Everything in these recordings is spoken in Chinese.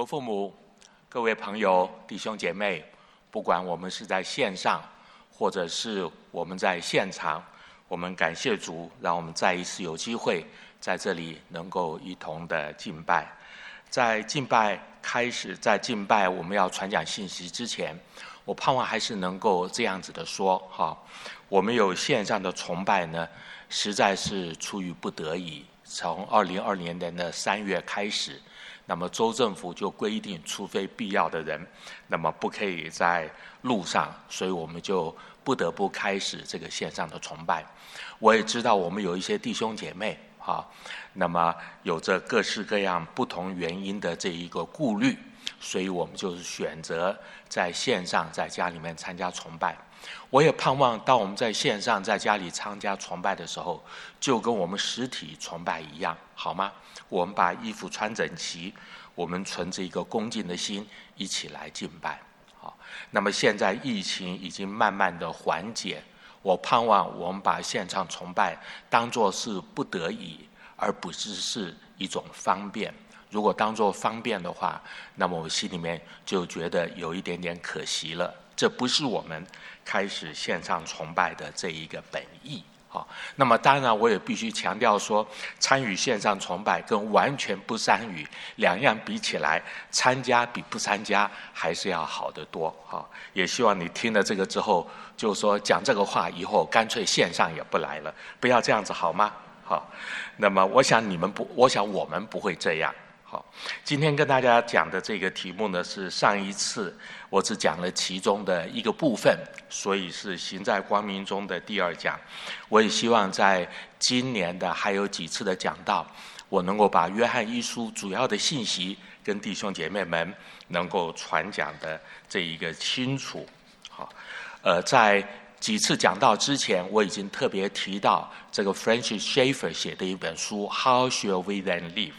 我父母、各位朋友、弟兄姐妹，不管我们是在线上，或者是我们在现场，我们感谢主，让我们再一次有机会在这里能够一同的敬拜。在敬拜开始，在敬拜我们要传讲信息之前，我盼望还是能够这样子的说哈，我们有线上的崇拜呢，实在是出于不得已，从二零二零年的三月开始。那么州政府就规定，除非必要的人，那么不可以在路上，所以我们就不得不开始这个线上的崇拜。我也知道我们有一些弟兄姐妹，哈，那么有着各式各样不同原因的这一个顾虑，所以我们就是选择在线上在家里面参加崇拜。我也盼望当我们在线上在家里参加崇拜的时候，就跟我们实体崇拜一样，好吗？我们把衣服穿整齐，我们存着一个恭敬的心，一起来敬拜。好，那么现在疫情已经慢慢的缓解，我盼望我们把现场崇拜当作是不得已，而不是是一种方便。如果当作方便的话，那么我心里面就觉得有一点点可惜了。这不是我们开始线上崇拜的这一个本意。好，那么当然我也必须强调说，参与线上崇拜跟完全不参与两样比起来，参加比不参加还是要好得多。好，也希望你听了这个之后，就说讲这个话以后，干脆线上也不来了，不要这样子好吗？好，那么我想你们不，我想我们不会这样。好，今天跟大家讲的这个题目呢，是上一次我只讲了其中的一个部分，所以是行在光明中的第二讲。我也希望在今年的还有几次的讲道，我能够把约翰一书主要的信息跟弟兄姐妹们能够传讲的这一个清楚。好，呃，在几次讲道之前，我已经特别提到这个 Francis Schaeffer 写的一本书《How Shall We Then Live》。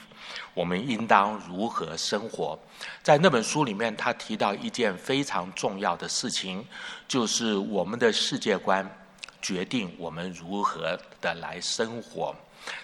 我们应当如何生活？在那本书里面，他提到一件非常重要的事情，就是我们的世界观决定我们如何的来生活。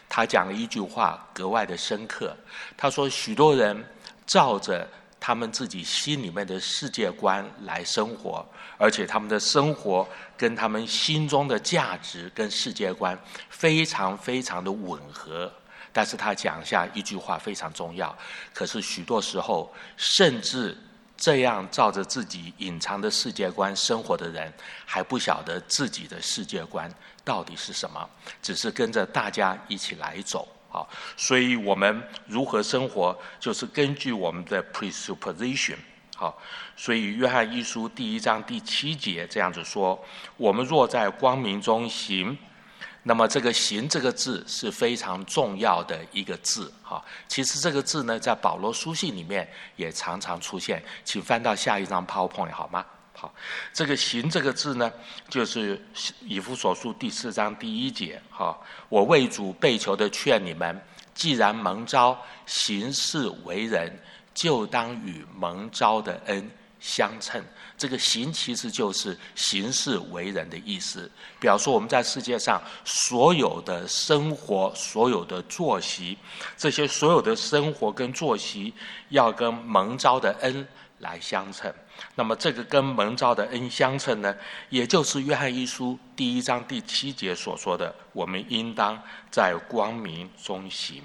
他讲了一句话格外的深刻，他说：许多人照着他们自己心里面的世界观来生活，而且他们的生活跟他们心中的价值跟世界观非常非常的吻合。但是他讲下一句话非常重要，可是许多时候，甚至这样照着自己隐藏的世界观生活的人，还不晓得自己的世界观到底是什么，只是跟着大家一起来走。好，所以我们如何生活，就是根据我们的 presupposition。好，所以约翰一书第一章第七节这样子说：我们若在光明中行。那么这个“行”这个字是非常重要的一个字，哈。其实这个字呢，在保罗书信里面也常常出现。请翻到下一张 PowerPoint 好吗？好，这个“行”这个字呢，就是以弗所书第四章第一节，哈。我为主被求的劝你们，既然蒙召行事为人，就当与蒙召的恩相称。这个行其实就是行事为人的意思，表示我们在世界上所有的生活、所有的作息，这些所有的生活跟作息要跟蒙召的恩来相称。那么这个跟蒙召的恩相称呢，也就是约翰一书第一章第七节所说的：“我们应当在光明中行。”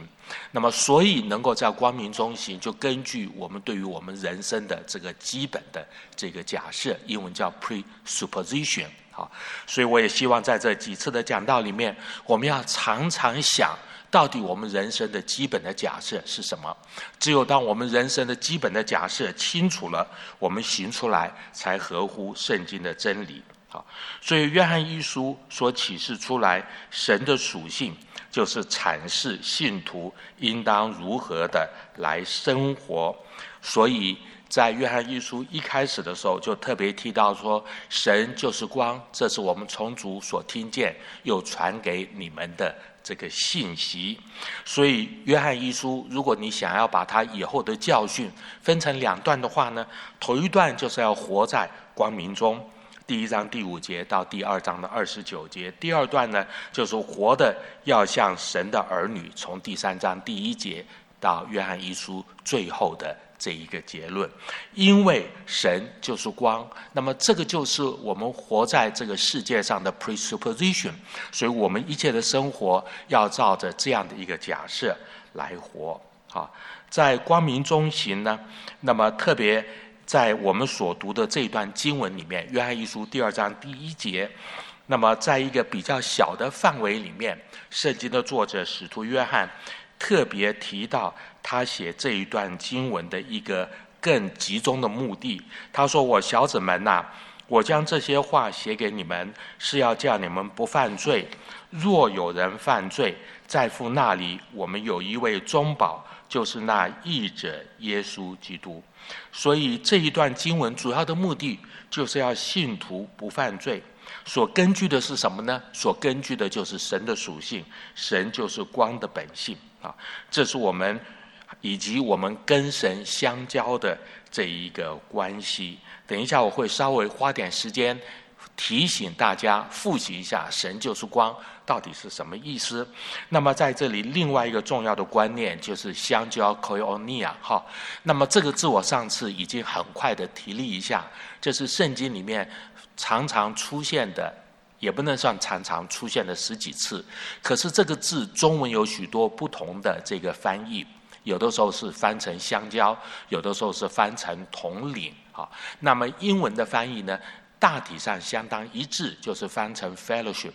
那么，所以能够在光明中行，就根据我们对于我们人生的这个基本的这个假设，英文叫 presupposition。好，所以我也希望在这几次的讲道里面，我们要常常想。到底我们人生的基本的假设是什么？只有当我们人生的基本的假设清楚了，我们行出来才合乎圣经的真理。好，所以约翰一书所启示出来神的属性，就是阐释信徒应当如何的来生活。所以在约翰一书一开始的时候，就特别提到说，神就是光，这是我们从主所听见又传给你们的。这个信息，所以约翰一书，如果你想要把它以后的教训分成两段的话呢，头一段就是要活在光明中，第一章第五节到第二章的二十九节；第二段呢，就是活的要像神的儿女，从第三章第一节到约翰一书最后的这一个结论，因为神就是光，那么这个就是我们活在这个世界上的 presupposition，所以我们一切的生活要照着这样的一个假设来活。好，在光明中行呢，那么特别在我们所读的这一段经文里面，《约翰一书》第二章第一节，那么在一个比较小的范围里面，圣经的作者使徒约翰。特别提到他写这一段经文的一个更集中的目的。他说：“我小子们呐，我将这些话写给你们，是要叫你们不犯罪。若有人犯罪，在父那里我们有一位中保，就是那义者耶稣基督。所以这一段经文主要的目的，就是要信徒不犯罪。所根据的是什么呢？所根据的就是神的属性，神就是光的本性。”啊，这是我们以及我们跟神相交的这一个关系。等一下我会稍微花点时间提醒大家复习一下“神就是光”到底是什么意思。那么在这里，另外一个重要的观念就是相交 ”（koionia）。哈，那么这个字我上次已经很快的提了一下，这是圣经里面常常出现的。也不能算常常出现了十几次，可是这个字中文有许多不同的这个翻译，有的时候是翻成香蕉，有的时候是翻成统领好。那么英文的翻译呢，大体上相当一致，就是翻成 fellowship。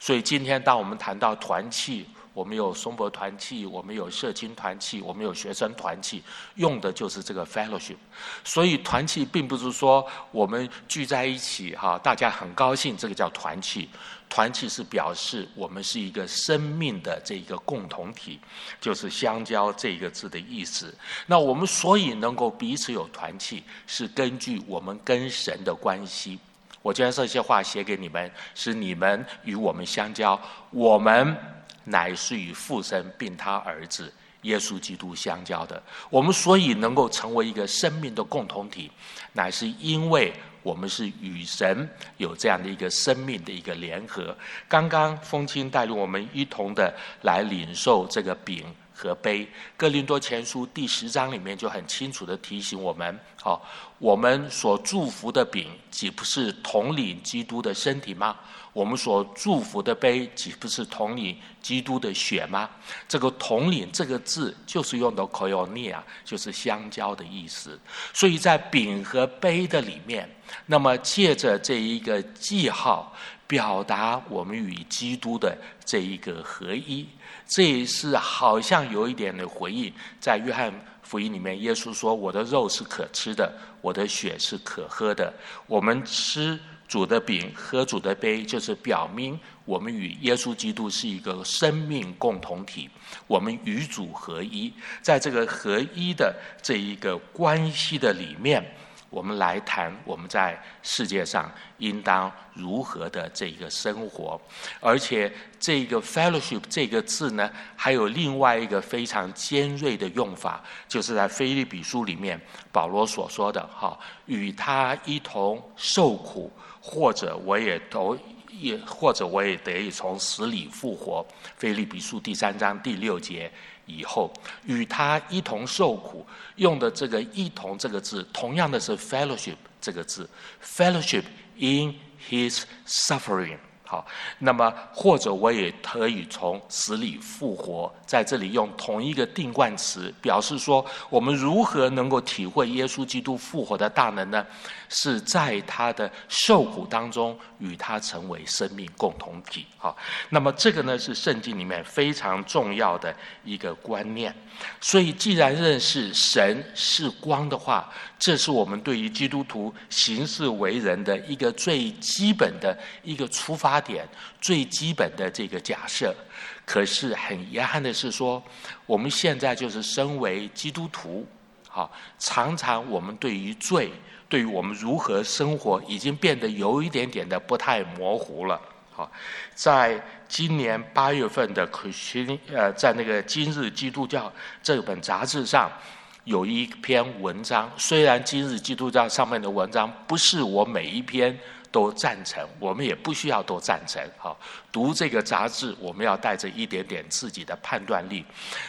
所以今天当我们谈到团契，我们有松柏团契，我们有社青团契，我们有学生团契，用的就是这个 fellowship。所以团契并不是说我们聚在一起哈，大家很高兴，这个叫团契。团契是表示我们是一个生命的这一个共同体，就是相交这个字的意思。那我们所以能够彼此有团契，是根据我们跟神的关系。我将这些话写给你们，是你们与我们相交，我们。乃是与父神并他儿子耶稣基督相交的。我们所以能够成为一个生命的共同体，乃是因为我们是与神有这样的一个生命的一个联合。刚刚风清带领我们一同的来领受这个饼和杯。哥林多前书第十章里面就很清楚的提醒我们：好，我们所祝福的饼，岂不是统领基督的身体吗？我们所祝福的杯，岂不是统领基督的血吗？这个“统领”这个字，就是用的 k o i o n i a 就是相交的意思。所以在饼和杯的里面，那么借着这一个记号，表达我们与基督的这一个合一。这也是好像有一点的回应，在约翰福音里面，耶稣说：“我的肉是可吃的，我的血是可喝的。”我们吃。主的饼喝主的杯，就是表明我们与耶稣基督是一个生命共同体，我们与主合一。在这个合一的这一个关系的里面，我们来谈我们在世界上应当如何的这一个生活。而且，这个 fellowship 这个字呢，还有另外一个非常尖锐的用法，就是在菲利比书里面保罗所说的：“哈，与他一同受苦。”或者我也都也，或者我也得以从死里复活。菲利比书第三章第六节以后，与他一同受苦，用的这个“一同”这个字，同样的是 “fellowship” 这个字，“fellowship in his suffering”。好，那么或者我也可以从死里复活，在这里用同一个定冠词，表示说我们如何能够体会耶稣基督复活的大能呢？是在他的受苦当中与他成为生命共同体。好，那么这个呢是圣经里面非常重要的一个观念。所以，既然认识神是光的话，这是我们对于基督徒行事为人的一个最基本的一个出发点，最基本的这个假设。可是很遗憾的是，说我们现在就是身为基督徒，好，常常我们对于罪。对于我们如何生活，已经变得有一点点的不太模糊了。好，在今年八月份的《可信》呃，在那个《今日基督教》这本杂志上，有一篇文章。虽然《今日基督教》上面的文章不是我每一篇。都赞成，我们也不需要都赞成。好，读这个杂志，我们要带着一点点自己的判断力。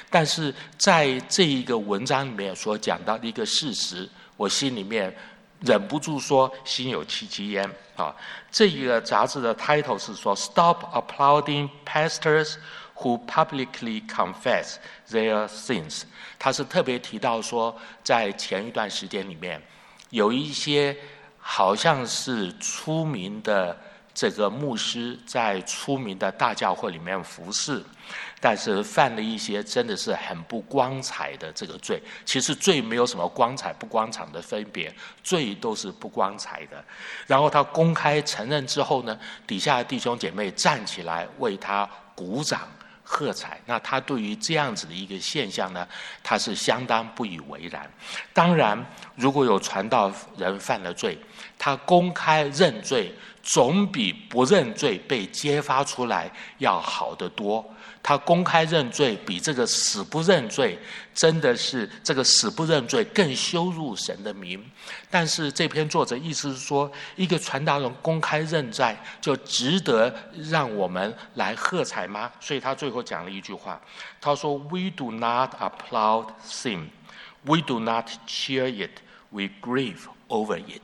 但是在这一个文章里面所讲到的一个事实，我心里面忍不住说心有戚戚焉。啊，这一个杂志的 title 是说 “Stop applauding pastors who publicly confess their sins”。他是特别提到说，在前一段时间里面，有一些好像是出名的这个牧师，在出名的大教会里面服侍。但是犯了一些真的是很不光彩的这个罪，其实罪没有什么光彩不光彩的分别，罪都是不光彩的。然后他公开承认之后呢，底下的弟兄姐妹站起来为他鼓掌喝彩。那他对于这样子的一个现象呢，他是相当不以为然。当然，如果有传道人犯了罪，他公开认罪，总比不认罪被揭发出来要好得多。他公开认罪，比这个死不认罪，真的是这个死不认罪更羞辱神的名。但是这篇作者意思是说，一个传道人公开认罪，就值得让我们来喝彩吗？所以他最后讲了一句话，他说：“We do not applaud sin, we do not cheer it, we grieve over it。”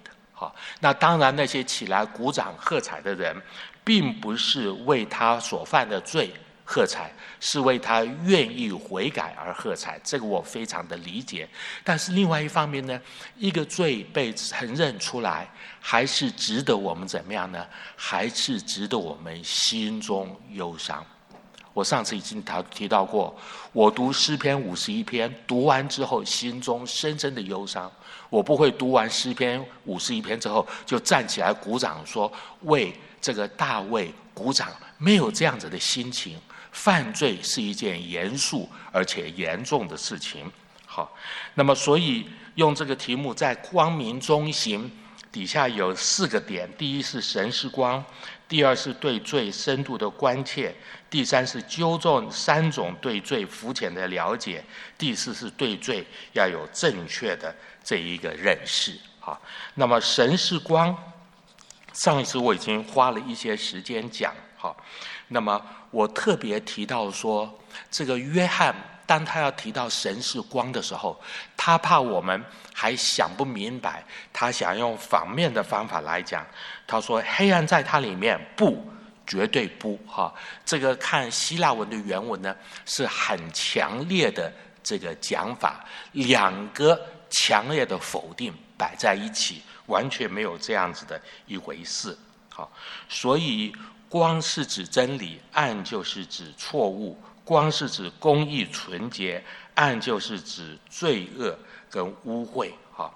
那当然那些起来鼓掌喝彩的人，并不是为他所犯的罪。喝彩是为他愿意悔改而喝彩，这个我非常的理解。但是另外一方面呢，一个罪被承认出来，还是值得我们怎么样呢？还是值得我们心中忧伤。我上次已经提提到过，我读诗篇五十一篇，读完之后心中深深的忧伤。我不会读完诗篇五十一篇之后就站起来鼓掌说为这个大卫鼓掌，没有这样子的心情。犯罪是一件严肃而且严重的事情。好，那么所以用这个题目在光明中行底下有四个点：第一是神是光，第二是对罪深度的关切，第三是纠正三种对罪肤浅的了解，第四是对罪要有正确的这一个认识。好，那么神是光，上一次我已经花了一些时间讲。好。那么我特别提到说，这个约翰当他要提到神是光的时候，他怕我们还想不明白，他想用反面的方法来讲。他说：“黑暗在它里面，不，绝对不。”哈，这个看希腊文的原文呢，是很强烈的这个讲法，两个强烈的否定摆在一起，完全没有这样子的一回事。好，所以。光是指真理，暗就是指错误；光是指公义纯洁，暗就是指罪恶跟污秽。哈，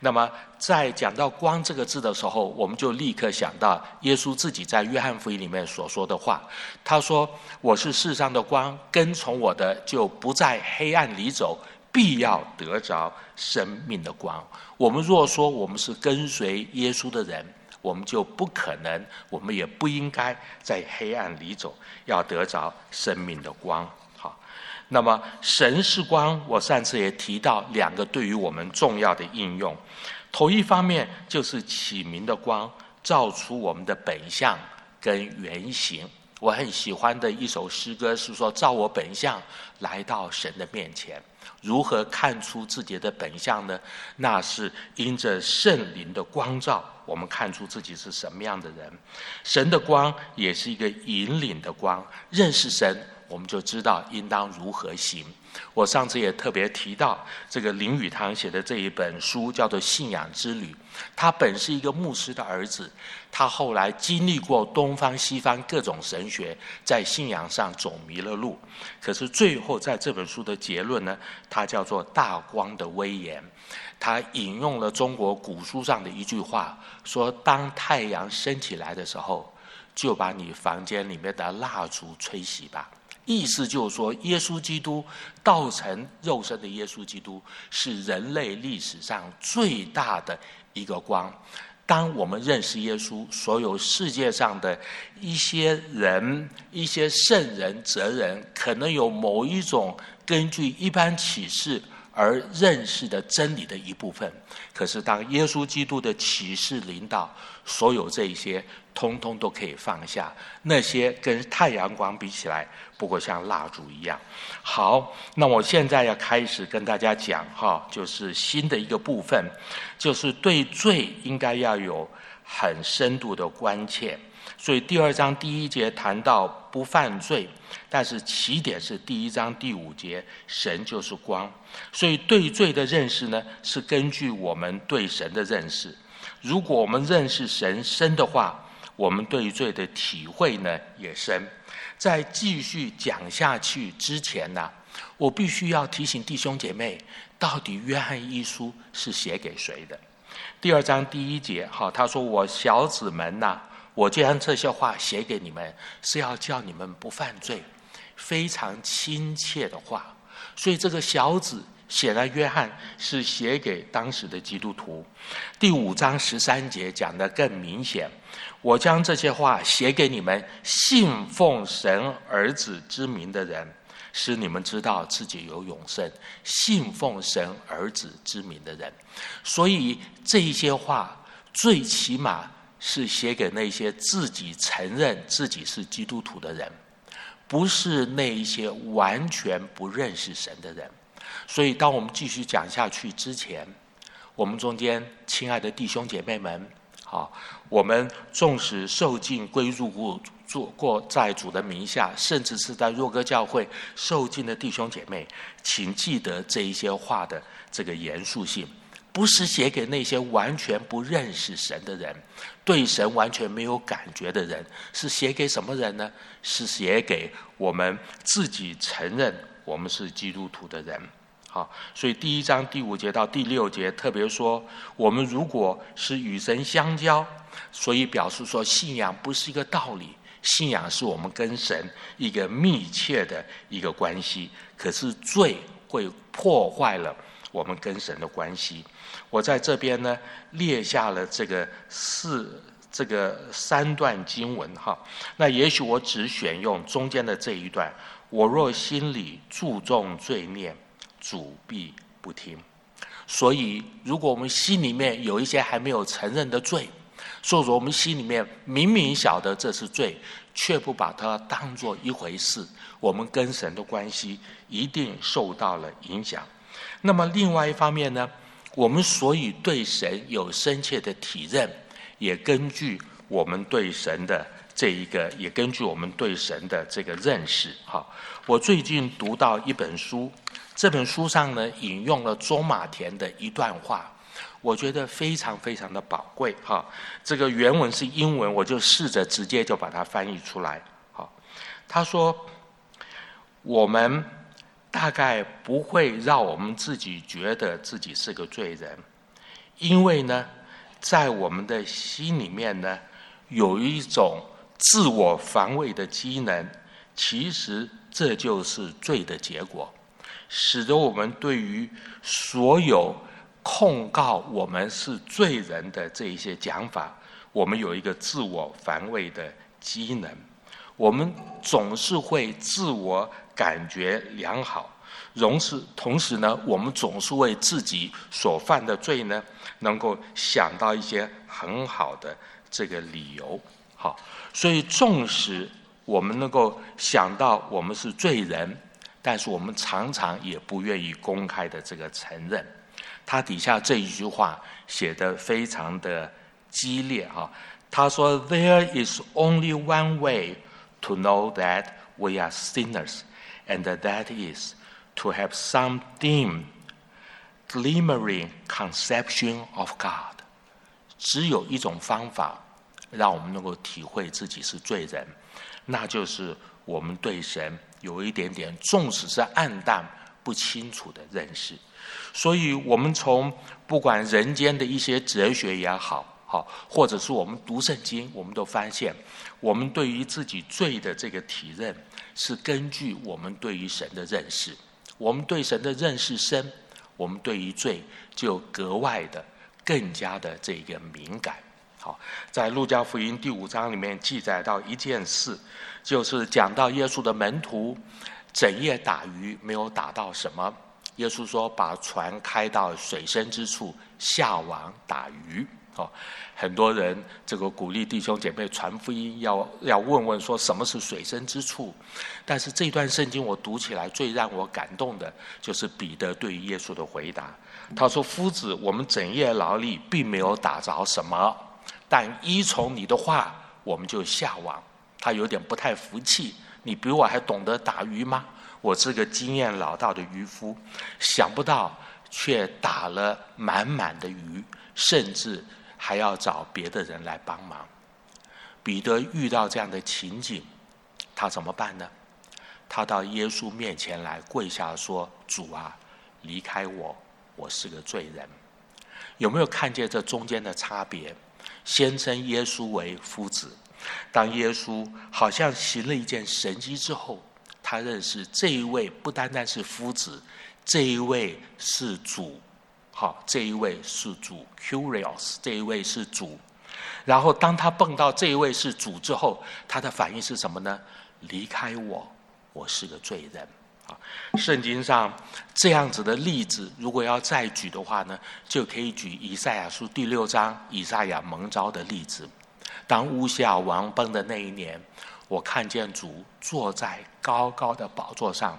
那么在讲到“光”这个字的时候，我们就立刻想到耶稣自己在约翰福音里面所说的话。他说：“我是世上的光，跟从我的就不在黑暗里走，必要得着生命的光。”我们若说我们是跟随耶稣的人。我们就不可能，我们也不应该在黑暗里走，要得着生命的光。好，那么神是光，我上次也提到两个对于我们重要的应用。头一方面就是启明的光，照出我们的本相跟原形。我很喜欢的一首诗歌是说：“照我本相来到神的面前。”如何看出自己的本相呢？那是因着圣灵的光照，我们看出自己是什么样的人。神的光也是一个引领的光，认识神，我们就知道应当如何行。我上次也特别提到，这个林语堂写的这一本书叫做《信仰之旅》，他本是一个牧师的儿子。他后来经历过东方西方各种神学，在信仰上走迷了路。可是最后在这本书的结论呢，他叫做“大光的威严”。他引用了中国古书上的一句话，说：“当太阳升起来的时候，就把你房间里面的蜡烛吹熄吧。”意思就是说，耶稣基督道成肉身的耶稣基督是人类历史上最大的一个光。当我们认识耶稣，所有世界上的一些人、一些圣人、哲人，可能有某一种根据一般启示而认识的真理的一部分。可是当耶稣基督的启示领导，所有这些通通都可以放下。那些跟太阳光比起来，不过像蜡烛一样。好，那我现在要开始跟大家讲哈，就是新的一个部分，就是对罪应该要有很深度的关切。所以第二章第一节谈到不犯罪，但是起点是第一章第五节，神就是光。所以对罪的认识呢，是根据我们对神的认识。如果我们认识神深的话，我们对罪的体会呢也深。在继续讲下去之前呢，我必须要提醒弟兄姐妹，到底约翰一书是写给谁的？第二章第一节，好，他说：“我小子们呐。”我将这些话写给你们，是要叫你们不犯罪，非常亲切的话。所以这个小子写了约翰是写给当时的基督徒。第五章十三节讲的更明显，我将这些话写给你们信奉神儿子之名的人，使你们知道自己有永生。信奉神儿子之名的人，所以这一些话最起码。是写给那些自己承认自己是基督徒的人，不是那一些完全不认识神的人。所以，当我们继续讲下去之前，我们中间亲爱的弟兄姐妹们，好，我们纵使受尽归入过做过在主的名下，甚至是在若哥教会受尽的弟兄姐妹，请记得这一些话的这个严肃性。不是写给那些完全不认识神的人，对神完全没有感觉的人，是写给什么人呢？是写给我们自己承认我们是基督徒的人。好，所以第一章第五节到第六节特别说，我们如果是与神相交，所以表示说信仰不是一个道理，信仰是我们跟神一个密切的一个关系。可是罪会破坏了。我们跟神的关系，我在这边呢列下了这个四这个三段经文哈。那也许我只选用中间的这一段。我若心里注重罪孽，主必不听。所以，如果我们心里面有一些还没有承认的罪，说说我们心里面明明晓得这是罪，却不把它当做一回事，我们跟神的关系一定受到了影响。那么另外一方面呢，我们所以对神有深切的体认，也根据我们对神的这一个，也根据我们对神的这个认识。哈，我最近读到一本书，这本书上呢引用了中马田的一段话，我觉得非常非常的宝贵。哈，这个原文是英文，我就试着直接就把它翻译出来。好，他说我们。大概不会让我们自己觉得自己是个罪人，因为呢，在我们的心里面呢，有一种自我防卫的机能，其实这就是罪的结果，使得我们对于所有控告我们是罪人的这一些讲法，我们有一个自我防卫的机能，我们总是会自我。感觉良好，同时同时呢，我们总是为自己所犯的罪呢，能够想到一些很好的这个理由。好，所以纵使我们能够想到我们是罪人，但是我们常常也不愿意公开的这个承认。他底下这一句话写的非常的激烈哈，他说：“There is only one way to know that we are sinners。” And that is to have some dim, glimmering conception of God。只有一种方法，让我们能够体会自己是罪人，那就是我们对神有一点点，纵使是暗淡不清楚的认识。所以，我们从不管人间的一些哲学也好，好，或者是我们读圣经，我们都发现，我们对于自己罪的这个体认。是根据我们对于神的认识，我们对神的认识深，我们对于罪就格外的更加的这个敏感。好，在路加福音第五章里面记载到一件事，就是讲到耶稣的门徒整夜打鱼没有打到什么，耶稣说：“把船开到水深之处，下网打鱼。”哦，很多人这个鼓励弟兄姐妹传福音，要要问问说什么是水深之处。但是这段圣经我读起来最让我感动的，就是彼得对耶稣的回答。他说：“夫子，我们整夜劳力，并没有打着什么，但依从你的话，我们就下网。”他有点不太服气：“你比我还懂得打鱼吗？我是个经验老道的渔夫，想不到却打了满满的鱼，甚至还要找别的人来帮忙。”彼得遇到这样的情景，他怎么办呢？他到耶稣面前来跪下说：“主啊，离开我。”我是个罪人，有没有看见这中间的差别？先称耶稣为夫子，当耶稣好像行了一件神迹之后，他认识这一位不单单是夫子，这一位是主，好，这一位是主，Curious，这一位是主。然后当他蹦到这一位是主之后，他的反应是什么呢？离开我，我是个罪人。啊圣经上这样子的例子，如果要再举的话呢，就可以举以赛亚书第六章以赛亚蒙召的例子。当乌夏王崩的那一年，我看见主坐在高高的宝座上，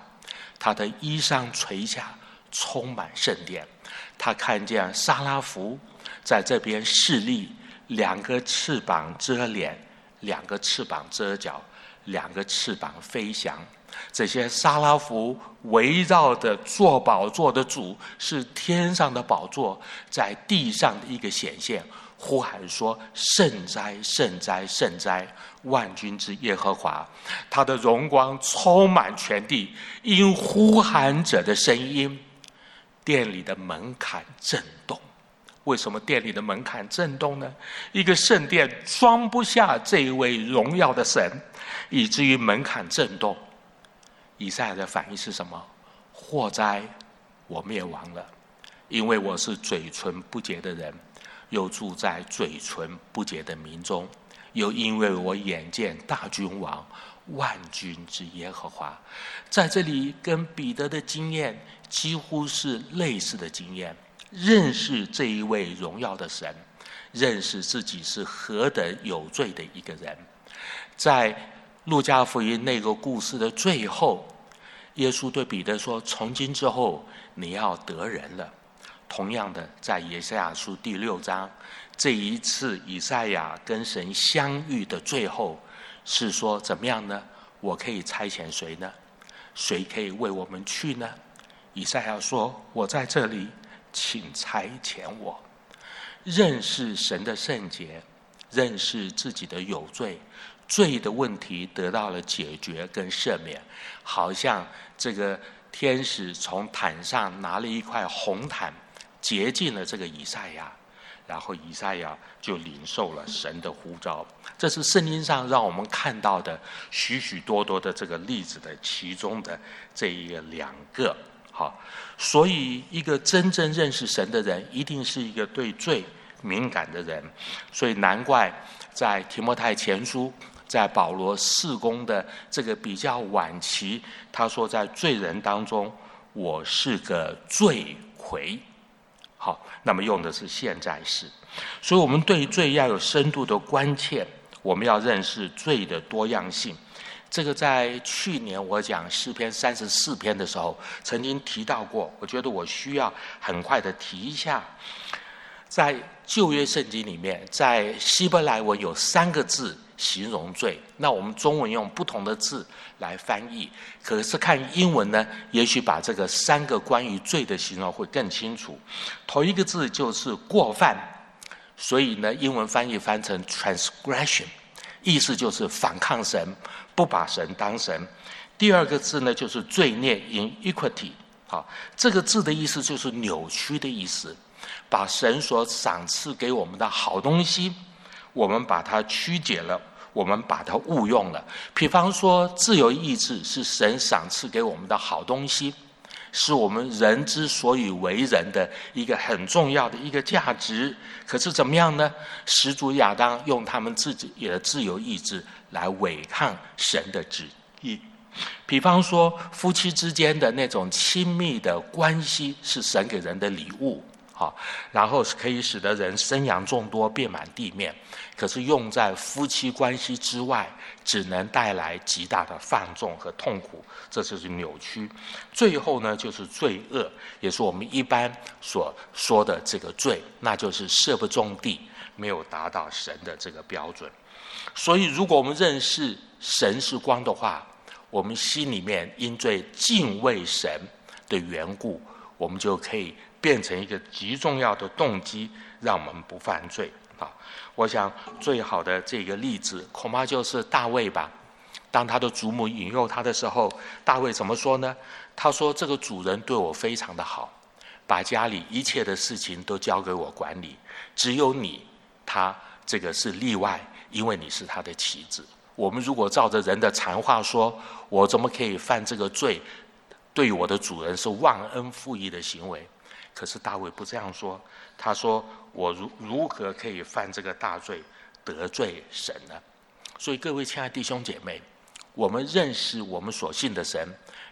他的衣裳垂下，充满圣殿。他看见沙拉弗在这边侍立，两个翅膀遮脸，两个翅膀遮脚，两个翅膀飞翔。这些沙拉弗围绕的坐宝座的主是天上的宝座，在地上的一个显现，呼喊说：“圣哉，圣哉，圣哉！万军之耶和华，他的荣光充满全地。”因呼喊者的声音，店里的门槛震动。为什么店里的门槛震动呢？一个圣殿装不下这一位荣耀的神，以至于门槛震动。以赛亚的反应是什么？祸灾，我灭亡了，因为我是嘴唇不洁的人，又住在嘴唇不洁的民中，又因为我眼见大君王万军之耶和华，在这里跟彼得的经验几乎是类似的经验，认识这一位荣耀的神，认识自己是何等有罪的一个人，在路加福音那个故事的最后。耶稣对彼得说：“从今之后，你要得人了。”同样的，在以赛亚书第六章，这一次以赛亚跟神相遇的最后，是说怎么样呢？我可以差遣谁呢？谁可以为我们去呢？以赛亚说：“我在这里，请差遣我。”认识神的圣洁，认识自己的有罪。罪的问题得到了解决跟赦免，好像这个天使从毯上拿了一块红毯，洁净了这个以赛亚，然后以赛亚就领受了神的呼召。这是圣经上让我们看到的许许多多的这个例子的其中的这一个两个。所以一个真正认识神的人，一定是一个对罪敏感的人。所以难怪在提摩太前书。在保罗事工的这个比较晚期，他说在罪人当中，我是个罪魁。好，那么用的是现在式，所以我们对罪要有深度的关切，我们要认识罪的多样性。这个在去年我讲诗篇三十四篇的时候，曾经提到过，我觉得我需要很快的提一下，在旧约圣经里面，在希伯来文有三个字。形容罪，那我们中文用不同的字来翻译，可是看英文呢，也许把这个三个关于罪的形容会更清楚。头一个字就是过犯，所以呢，英文翻译翻成 transgression，意思就是反抗神，不把神当神。第二个字呢，就是罪孽 iniquity，好，这个字的意思就是扭曲的意思，把神所赏赐给我们的好东西。我们把它曲解了，我们把它误用了。比方说，自由意志是神赏赐给我们的好东西，是我们人之所以为人的一个很重要的一个价值。可是怎么样呢？始祖亚当用他们自己的自由意志来违抗神的旨意，比方说，夫妻之间的那种亲密的关系是神给人的礼物，然后可以使得人生养众多，遍满地面。可是用在夫妻关系之外，只能带来极大的放纵和痛苦，这就是扭曲。最后呢，就是罪恶，也是我们一般所说的这个罪，那就是射不中地，没有达到神的这个标准。所以，如果我们认识神是光的话，我们心里面因最敬畏神的缘故，我们就可以变成一个极重要的动机，让我们不犯罪啊！我想最好的这个例子，恐怕就是大卫吧。当他的祖母引诱他的时候，大卫怎么说呢？他说：“这个主人对我非常的好，把家里一切的事情都交给我管理，只有你，他这个是例外，因为你是他的妻子。”我们如果照着人的禅话说，我怎么可以犯这个罪？对我的主人是忘恩负义的行为。可是大卫不这样说，他说：“我如如何可以犯这个大罪，得罪神呢？”所以各位亲爱弟兄姐妹，我们认识我们所信的神，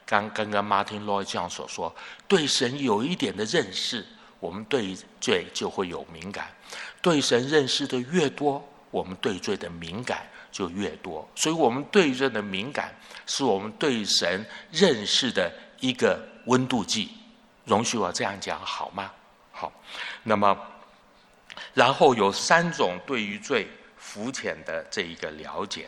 刚刚刚 Martin Lloyd 这样所说，对神有一点的认识，我们对罪就会有敏感。对神认识的越多，我们对罪的敏感。就越多，所以我们对人的敏感，是我们对神认识的一个温度计。容许我这样讲好吗？好，那么，然后有三种对于最肤浅的这一个了解。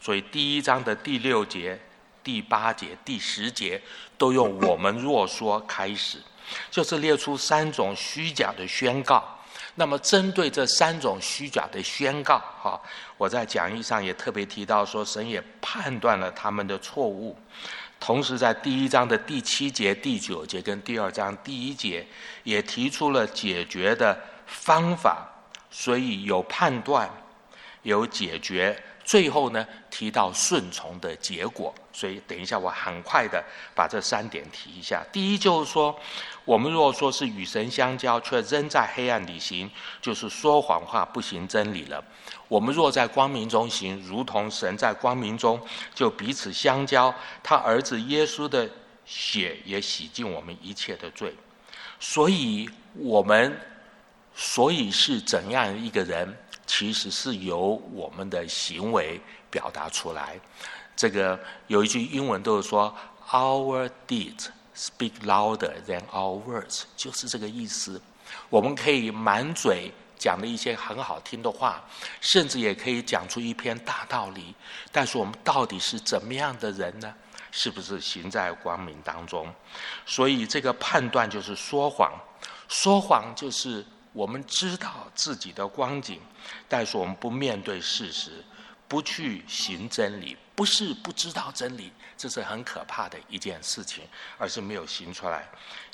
所以第一章的第六节、第八节、第十节都用“我们若说”开始，就是列出三种虚假的宣告。那么，针对这三种虚假的宣告，哈，我在讲义上也特别提到说，神也判断了他们的错误，同时在第一章的第七节、第九节跟第二章第一节也提出了解决的方法，所以有判断，有解决，最后呢提到顺从的结果。所以，等一下我很快的把这三点提一下。第一就是说。我们若说是与神相交，却仍在黑暗里行，就是说谎话，不行真理了。我们若在光明中行，如同神在光明中，就彼此相交。他儿子耶稣的血也洗净我们一切的罪。所以，我们所以是怎样一个人，其实是由我们的行为表达出来。这个有一句英文都是说：“Our deeds。” Speak louder than our words，就是这个意思。我们可以满嘴讲了一些很好听的话，甚至也可以讲出一篇大道理。但是我们到底是怎么样的人呢？是不是行在光明当中？所以这个判断就是说谎。说谎就是我们知道自己的光景，但是我们不面对事实，不去行真理。不是不知道真理，这是很可怕的一件事情，而是没有行出来。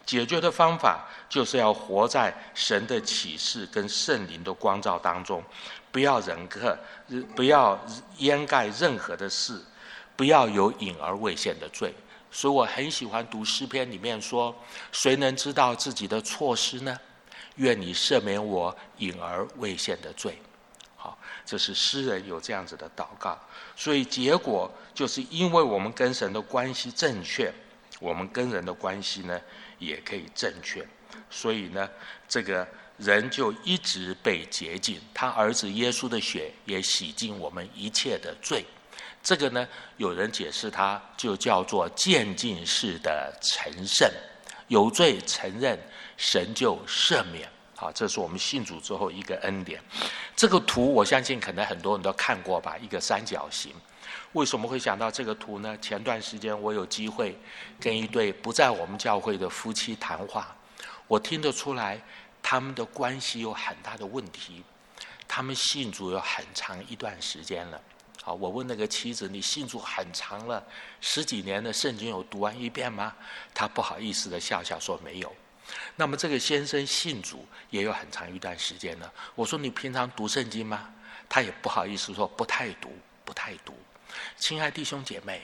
解决的方法就是要活在神的启示跟圣灵的光照当中，不要人克，不要掩盖任何的事，不要有隐而未现的罪。所以我很喜欢读诗篇里面说：“谁能知道自己的错失呢？愿你赦免我隐而未现的罪。”好，这是诗人有这样子的祷告。所以结果就是因为我们跟神的关系正确，我们跟人的关系呢也可以正确。所以呢，这个人就一直被洁净，他儿子耶稣的血也洗净我们一切的罪。这个呢，有人解释它就叫做渐进式的成圣，有罪承认，神就赦免。好，这是我们信主之后一个恩典。这个图我相信可能很多人都看过吧，一个三角形。为什么会想到这个图呢？前段时间我有机会跟一对不在我们教会的夫妻谈话，我听得出来他们的关系有很大的问题。他们信主有很长一段时间了。好，我问那个妻子：“你信主很长了，十几年的圣经有读完一遍吗？”他不好意思的笑笑说：“没有。”那么这个先生信主也有很长一段时间了。我说你平常读圣经吗？他也不好意思说不太读，不太读。亲爱弟兄姐妹，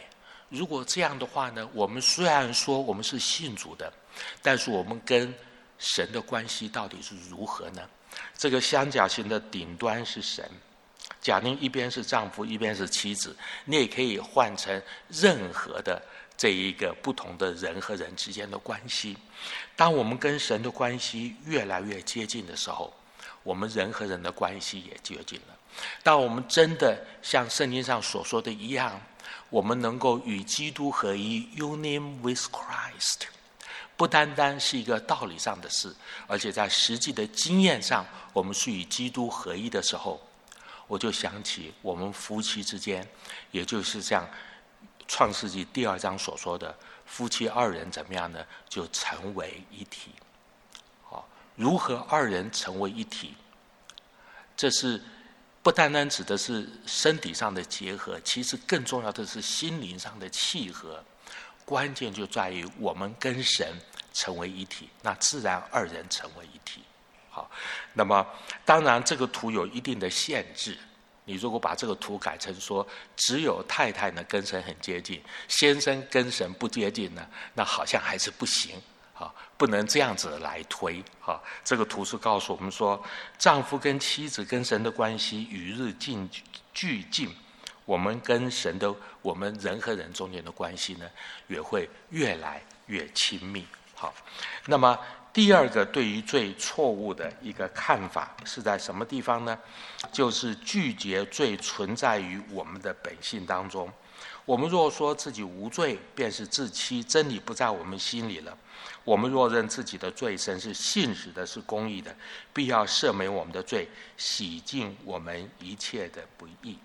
如果这样的话呢，我们虽然说我们是信主的，但是我们跟神的关系到底是如何呢？这个三角形的顶端是神，假定一边是丈夫，一边是妻子，你也可以换成任何的这一个不同的人和人之间的关系。当我们跟神的关系越来越接近的时候，我们人和人的关系也接近了。当我们真的像圣经上所说的一样，我们能够与基督合一 （union with Christ），不单单是一个道理上的事，而且在实际的经验上，我们是与基督合一的时候，我就想起我们夫妻之间，也就是像创世纪第二章所说的，夫妻二人怎么样呢？就成为一体。好，如何二人成为一体？这是。不单单指的是身体上的结合，其实更重要的是心灵上的契合。关键就在于我们跟神成为一体，那自然二人成为一体。好，那么当然这个图有一定的限制。你如果把这个图改成说，只有太太呢跟神很接近，先生跟神不接近呢，那好像还是不行。好，不能这样子来推。好，这个图是告诉我们说，丈夫跟妻子跟神的关系与日进俱进，我们跟神的，我们人和人中间的关系呢，也会越来越亲密。好，那么第二个对于罪错误的一个看法是在什么地方呢？就是拒绝罪存在于我们的本性当中。我们若说自己无罪，便是自欺，真理不在我们心里了。我们若认自己的罪，神是信实的，是公义的，必要赦免我们的罪，洗净我们一切的不义。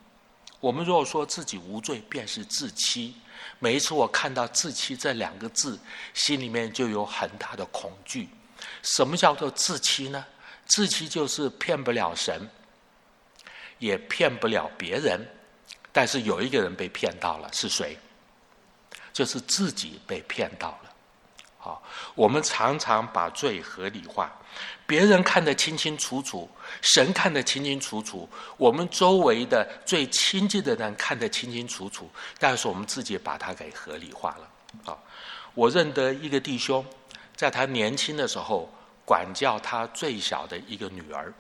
我们若说自己无罪，便是自欺。每一次我看到“自欺”这两个字，心里面就有很大的恐惧。什么叫做自欺呢？自欺就是骗不了神，也骗不了别人。但是有一个人被骗到了，是谁？就是自己被骗到了。好，我们常常把罪合理化，别人看得清清楚楚，神看得清清楚楚，我们周围的最亲近的人看得清清楚楚，但是我们自己把它给合理化了。啊，我认得一个弟兄，在他年轻的时候管教他最小的一个女儿，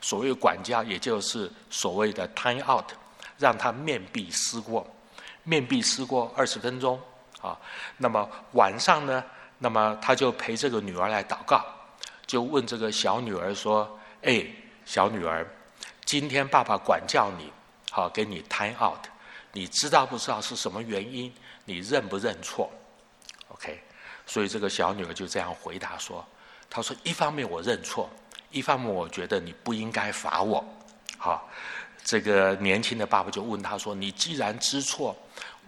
所谓管教，也就是所谓的 time out。让他面壁思过，面壁思过二十分钟啊。那么晚上呢？那么他就陪这个女儿来祷告，就问这个小女儿说：“哎，小女儿，今天爸爸管教你，好给你 time out，你知道不知道是什么原因？你认不认错？”OK，所以这个小女儿就这样回答说：“她说一方面我认错，一方面我觉得你不应该罚我。”好。这个年轻的爸爸就问她说：“你既然知错，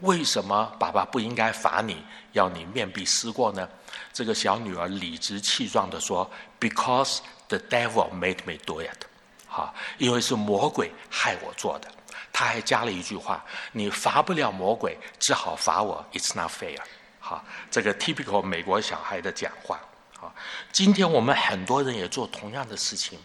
为什么爸爸不应该罚你，要你面壁思过呢？”这个小女儿理直气壮地说：“Because the devil made me do it。”好，因为是魔鬼害我做的。他还加了一句话：“你罚不了魔鬼，只好罚我。”It's not fair。啊，这个 typical 美国小孩的讲话。啊，今天我们很多人也做同样的事情，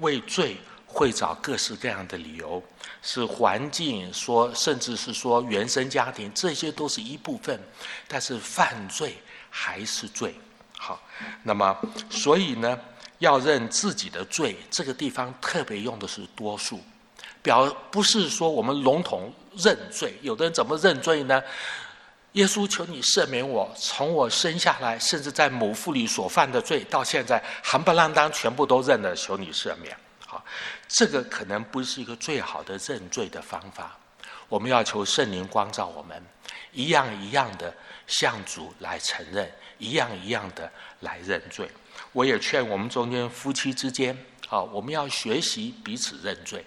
为罪。会找各式各样的理由，是环境说，甚至是说原生家庭，这些都是一部分。但是犯罪还是罪。好，那么所以呢，要认自己的罪，这个地方特别用的是多数，表不是说我们笼统认罪。有的人怎么认罪呢？耶稣求你赦免我，从我生下来，甚至在母腹里所犯的罪，到现在含不啷当全部都认了，求你赦免。好这个可能不是一个最好的认罪的方法。我们要求圣灵光照我们，一样一样的向主来承认，一样一样的来认罪。我也劝我们中间夫妻之间，好，我们要学习彼此认罪。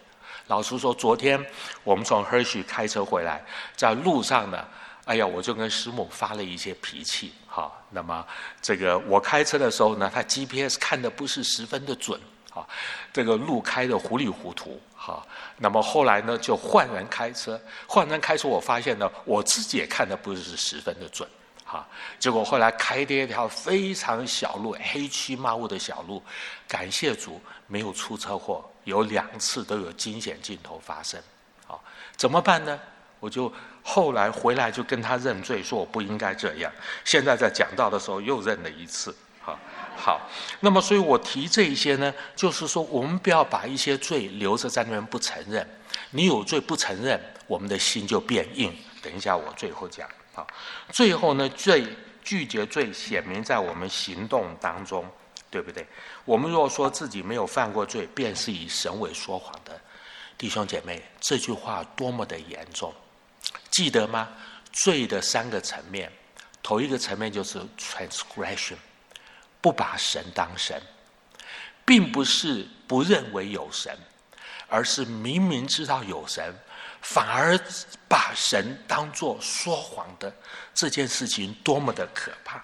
老实说，昨天我们从 Herish 开车回来，在路上呢，哎呀，我就跟师母发了一些脾气。哈，那么这个我开车的时候呢，他 GPS 看的不是十分的准。啊，这个路开的糊里糊涂，哈。那么后来呢，就换人开车，换人开车，我发现呢，我自己也看的不是十分的准，哈。结果后来开的一条非常小路，黑漆麻乌的小路，感谢主没有出车祸，有两次都有惊险镜头发生，啊，怎么办呢？我就后来回来就跟他认罪，说我不应该这样。现在在讲道的时候又认了一次，哈。好，那么所以我提这一些呢，就是说我们不要把一些罪留着在那边不承认。你有罪不承认，我们的心就变硬。等一下我最后讲。好，最后呢，罪拒绝罪显明在我们行动当中，对不对？我们若说自己没有犯过罪，便是以神为说谎的。弟兄姐妹，这句话多么的严重，记得吗？罪的三个层面，头一个层面就是 transgression。不把神当神，并不是不认为有神，而是明明知道有神，反而把神当作说谎的这件事情，多么的可怕！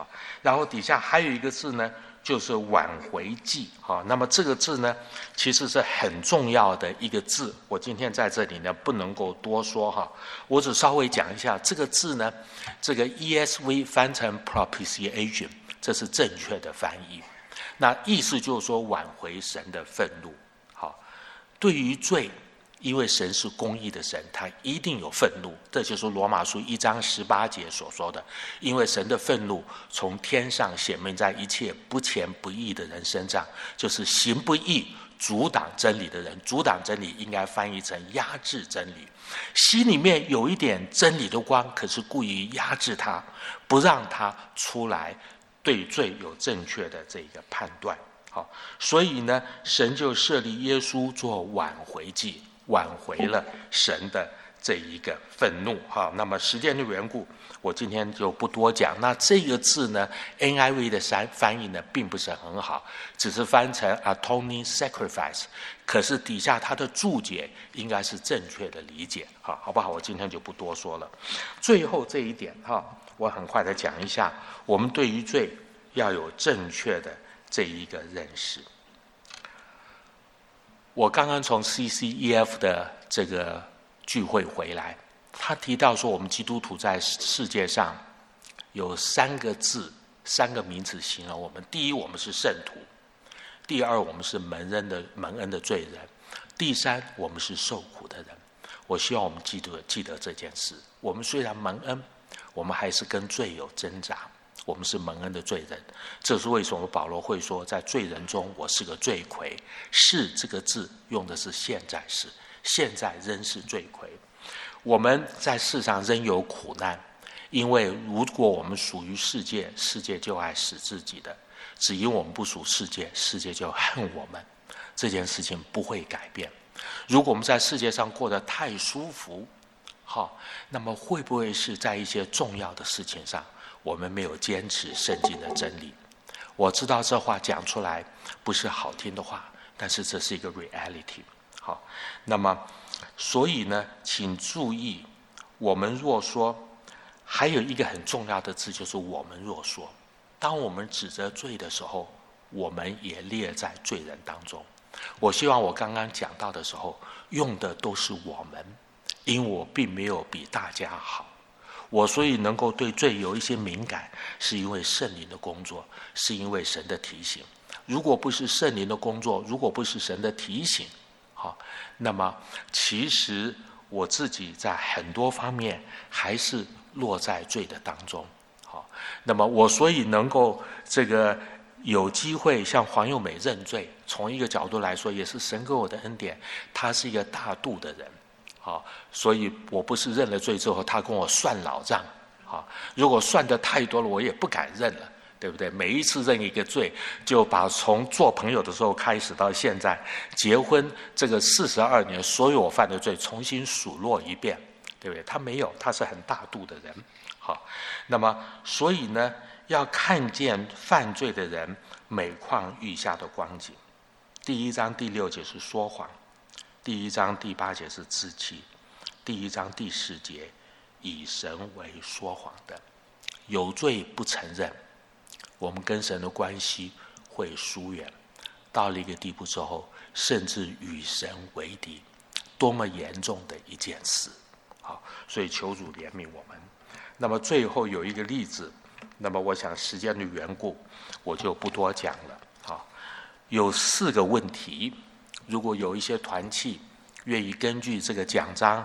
啊，然后底下还有一个字呢，就是挽回记。哈，那么这个字呢，其实是很重要的一个字。我今天在这里呢，不能够多说哈，我只稍微讲一下这个字呢，这个 ESV 翻成 propitiation。这是正确的翻译，那意思就是说挽回神的愤怒。好，对于罪，因为神是公义的神，他一定有愤怒。这就是罗马书一章十八节所说的，因为神的愤怒从天上显明在一切不虔不义的人身上，就是行不义、阻挡真理的人。阻挡真理应该翻译成压制真理，心里面有一点真理的光，可是故意压制他，不让他出来。对罪有正确的这个判断，好，所以呢，神就设立耶稣做挽回祭，挽回了神的这一个愤怒，哈。那么时间的缘故，我今天就不多讲。那这个字呢，NIV 的翻翻译呢，并不是很好，只是翻成 atoning sacrifice，可是底下它的注解应该是正确的理解，哈，好不好？我今天就不多说了。最后这一点，哈。我很快的讲一下，我们对于罪要有正确的这一个认识。我刚刚从 CCEF 的这个聚会回来，他提到说，我们基督徒在世界上有三个字、三个名词形容我们：第一，我们是圣徒；第二，我们是蒙恩的蒙恩的罪人；第三，我们是受苦的人。我希望我们记得记得这件事。我们虽然蒙恩。我们还是跟罪有挣扎，我们是蒙恩的罪人，这是为什么保罗会说，在罪人中我是个罪魁。是这个字用的是现在时，现在仍是罪魁。我们在世上仍有苦难，因为如果我们属于世界，世界就爱死自己的；只因我们不属世界，世界就恨我们。这件事情不会改变。如果我们在世界上过得太舒服，好，那么会不会是在一些重要的事情上，我们没有坚持圣经的真理？我知道这话讲出来不是好听的话，但是这是一个 reality。好，那么所以呢，请注意，我们若说还有一个很重要的字，就是我们若说，当我们指责罪的时候，我们也列在罪人当中。我希望我刚刚讲到的时候，用的都是我们。因为我并没有比大家好，我所以能够对罪有一些敏感，是因为圣灵的工作，是因为神的提醒。如果不是圣灵的工作，如果不是神的提醒，好，那么其实我自己在很多方面还是落在罪的当中。好，那么我所以能够这个有机会向黄幼美认罪，从一个角度来说，也是神给我的恩典。他是一个大度的人。好，所以我不是认了罪之后，他跟我算老账。好，如果算的太多了，我也不敢认了，对不对？每一次认一个罪，就把从做朋友的时候开始到现在结婚这个四十二年，所有我犯的罪重新数落一遍，对不对？他没有，他是很大度的人。好，那么所以呢，要看见犯罪的人每况愈下的光景。第一章第六节是说谎。第一章第八节是自欺，第一章第四节以神为说谎的，有罪不承认，我们跟神的关系会疏远，到了一个地步之后，甚至与神为敌，多么严重的一件事！好，所以求主怜悯我们。那么最后有一个例子，那么我想时间的缘故，我就不多讲了。好，有四个问题。如果有一些团契愿意根据这个奖章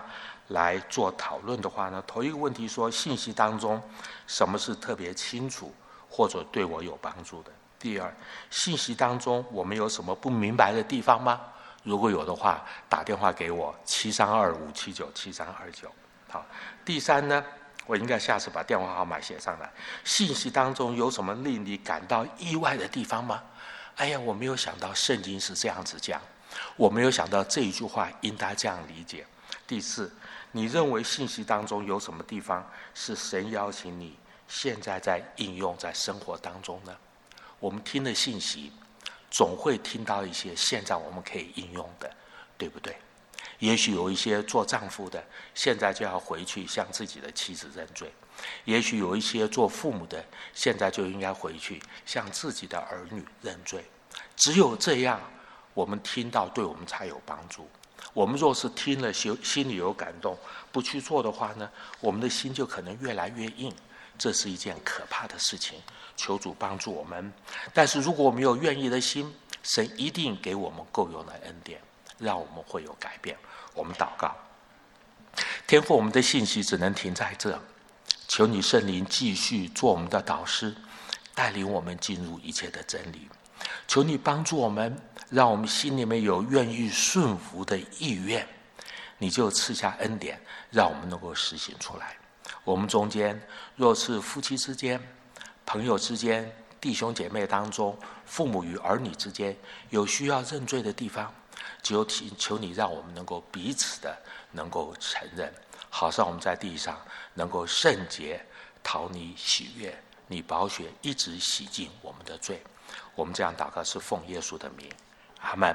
来做讨论的话呢，头一个问题说信息当中什么是特别清楚或者对我有帮助的？第二，信息当中我们有什么不明白的地方吗？如果有的话，打电话给我七三二五七九七三二九。好，第三呢，我应该下次把电话号码写上来。信息当中有什么令你感到意外的地方吗？哎呀，我没有想到圣经是这样子讲，我没有想到这一句话应该这样理解。第四，你认为信息当中有什么地方是神邀请你现在在应用在生活当中呢？我们听的信息，总会听到一些现在我们可以应用的，对不对？也许有一些做丈夫的，现在就要回去向自己的妻子认罪；也许有一些做父母的，现在就应该回去向自己的儿女认罪。只有这样，我们听到对我们才有帮助。我们若是听了心心里有感动，不去做的话呢，我们的心就可能越来越硬。这是一件可怕的事情，求主帮助我们。但是如果我们有愿意的心，神一定给我们够用的恩典，让我们会有改变。我们祷告，天赋我们的信息只能停在这。求你圣灵继续做我们的导师，带领我们进入一切的真理。求你帮助我们，让我们心里面有愿意顺服的意愿，你就赐下恩典，让我们能够实行出来。我们中间，若是夫妻之间、朋友之间、弟兄姐妹当中、父母与儿女之间有需要认罪的地方，就请求你让我们能够彼此的能够承认，好让我们在地上能够圣洁，讨你喜悦，你宝血一直洗净我们的罪。我们这样祷告是奉耶稣的名，阿门。